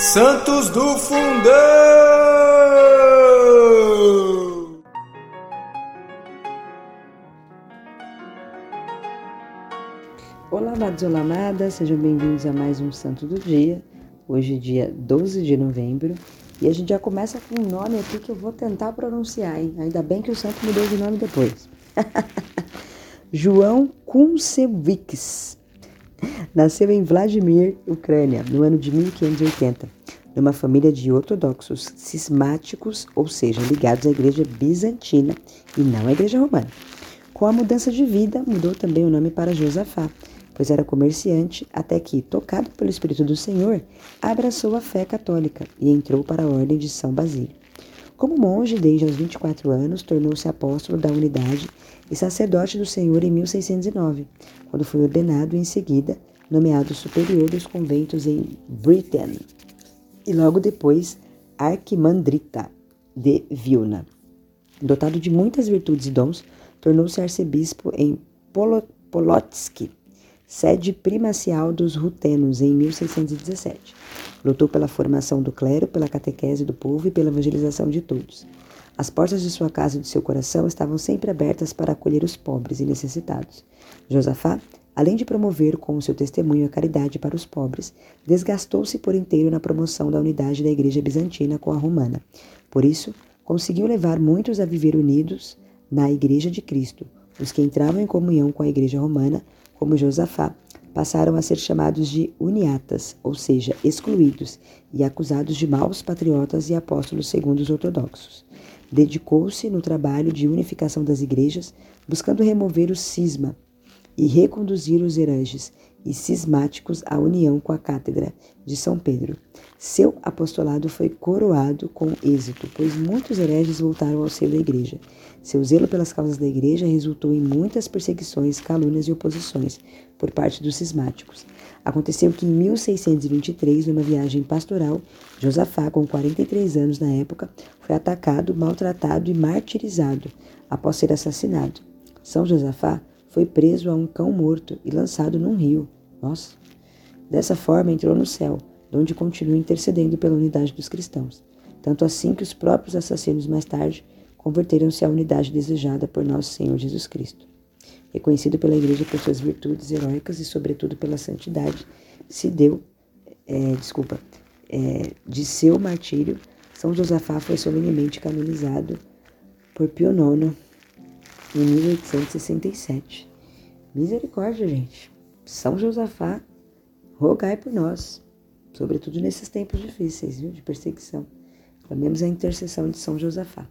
Santos do Fundão! Olá, amados, olá, amadas, sejam bem-vindos a mais um Santo do Dia. Hoje, dia 12 de novembro, e a gente já começa com um nome aqui que eu vou tentar pronunciar, hein? Ainda bem que o santo mudou de nome depois. João Kuncevics. Nasceu em Vladimir, Ucrânia, no ano de 1580, numa família de ortodoxos cismáticos, ou seja, ligados à igreja bizantina e não à igreja romana. Com a mudança de vida, mudou também o nome para Josafá, pois era comerciante, até que, tocado pelo Espírito do Senhor, abraçou a fé católica e entrou para a Ordem de São Basílio. Como monge desde os 24 anos, tornou-se apóstolo da unidade e sacerdote do Senhor em 1609, quando foi ordenado em seguida nomeado superior dos conventos em Britain e logo depois arquimandrita de Vilna. Dotado de muitas virtudes e dons, tornou-se arcebispo em Polotsk, sede primacial dos rutenos em 1617. Lutou pela formação do clero, pela catequese do povo e pela evangelização de todos. As portas de sua casa e de seu coração estavam sempre abertas para acolher os pobres e necessitados. Josafá, além de promover com o seu testemunho a caridade para os pobres, desgastou-se por inteiro na promoção da unidade da Igreja Bizantina com a romana. Por isso, conseguiu levar muitos a viver unidos na Igreja de Cristo. Os que entravam em comunhão com a Igreja Romana como Josafá, passaram a ser chamados de uniatas, ou seja, excluídos, e acusados de maus patriotas e apóstolos segundo os ortodoxos. Dedicou-se no trabalho de unificação das igrejas, buscando remover o cisma e reconduzir os hereges e cismáticos à união com a cátedra de São Pedro. Seu apostolado foi coroado com êxito, pois muitos hereges voltaram ao seio da igreja. Seu zelo pelas causas da igreja resultou em muitas perseguições, calúnias e oposições por parte dos cismáticos. Aconteceu que em 1623, numa viagem pastoral, Josafá, com 43 anos na época, foi atacado, maltratado e martirizado após ser assassinado. São Josafá foi preso a um cão morto e lançado num rio. Nossa! Dessa forma entrou no céu, onde continua intercedendo pela unidade dos cristãos. Tanto assim que os próprios assassinos mais tarde converteram-se à unidade desejada por nosso Senhor Jesus Cristo. Reconhecido pela Igreja por suas virtudes heróicas e, sobretudo, pela santidade, se deu, é, desculpa, é, de seu martírio, São Josafá foi solenemente canonizado por Pio IX em 1867. Misericórdia, gente. São Josafá, rogai por nós, sobretudo nesses tempos difíceis, viu, de perseguição. Clamemos a intercessão de São Josafá.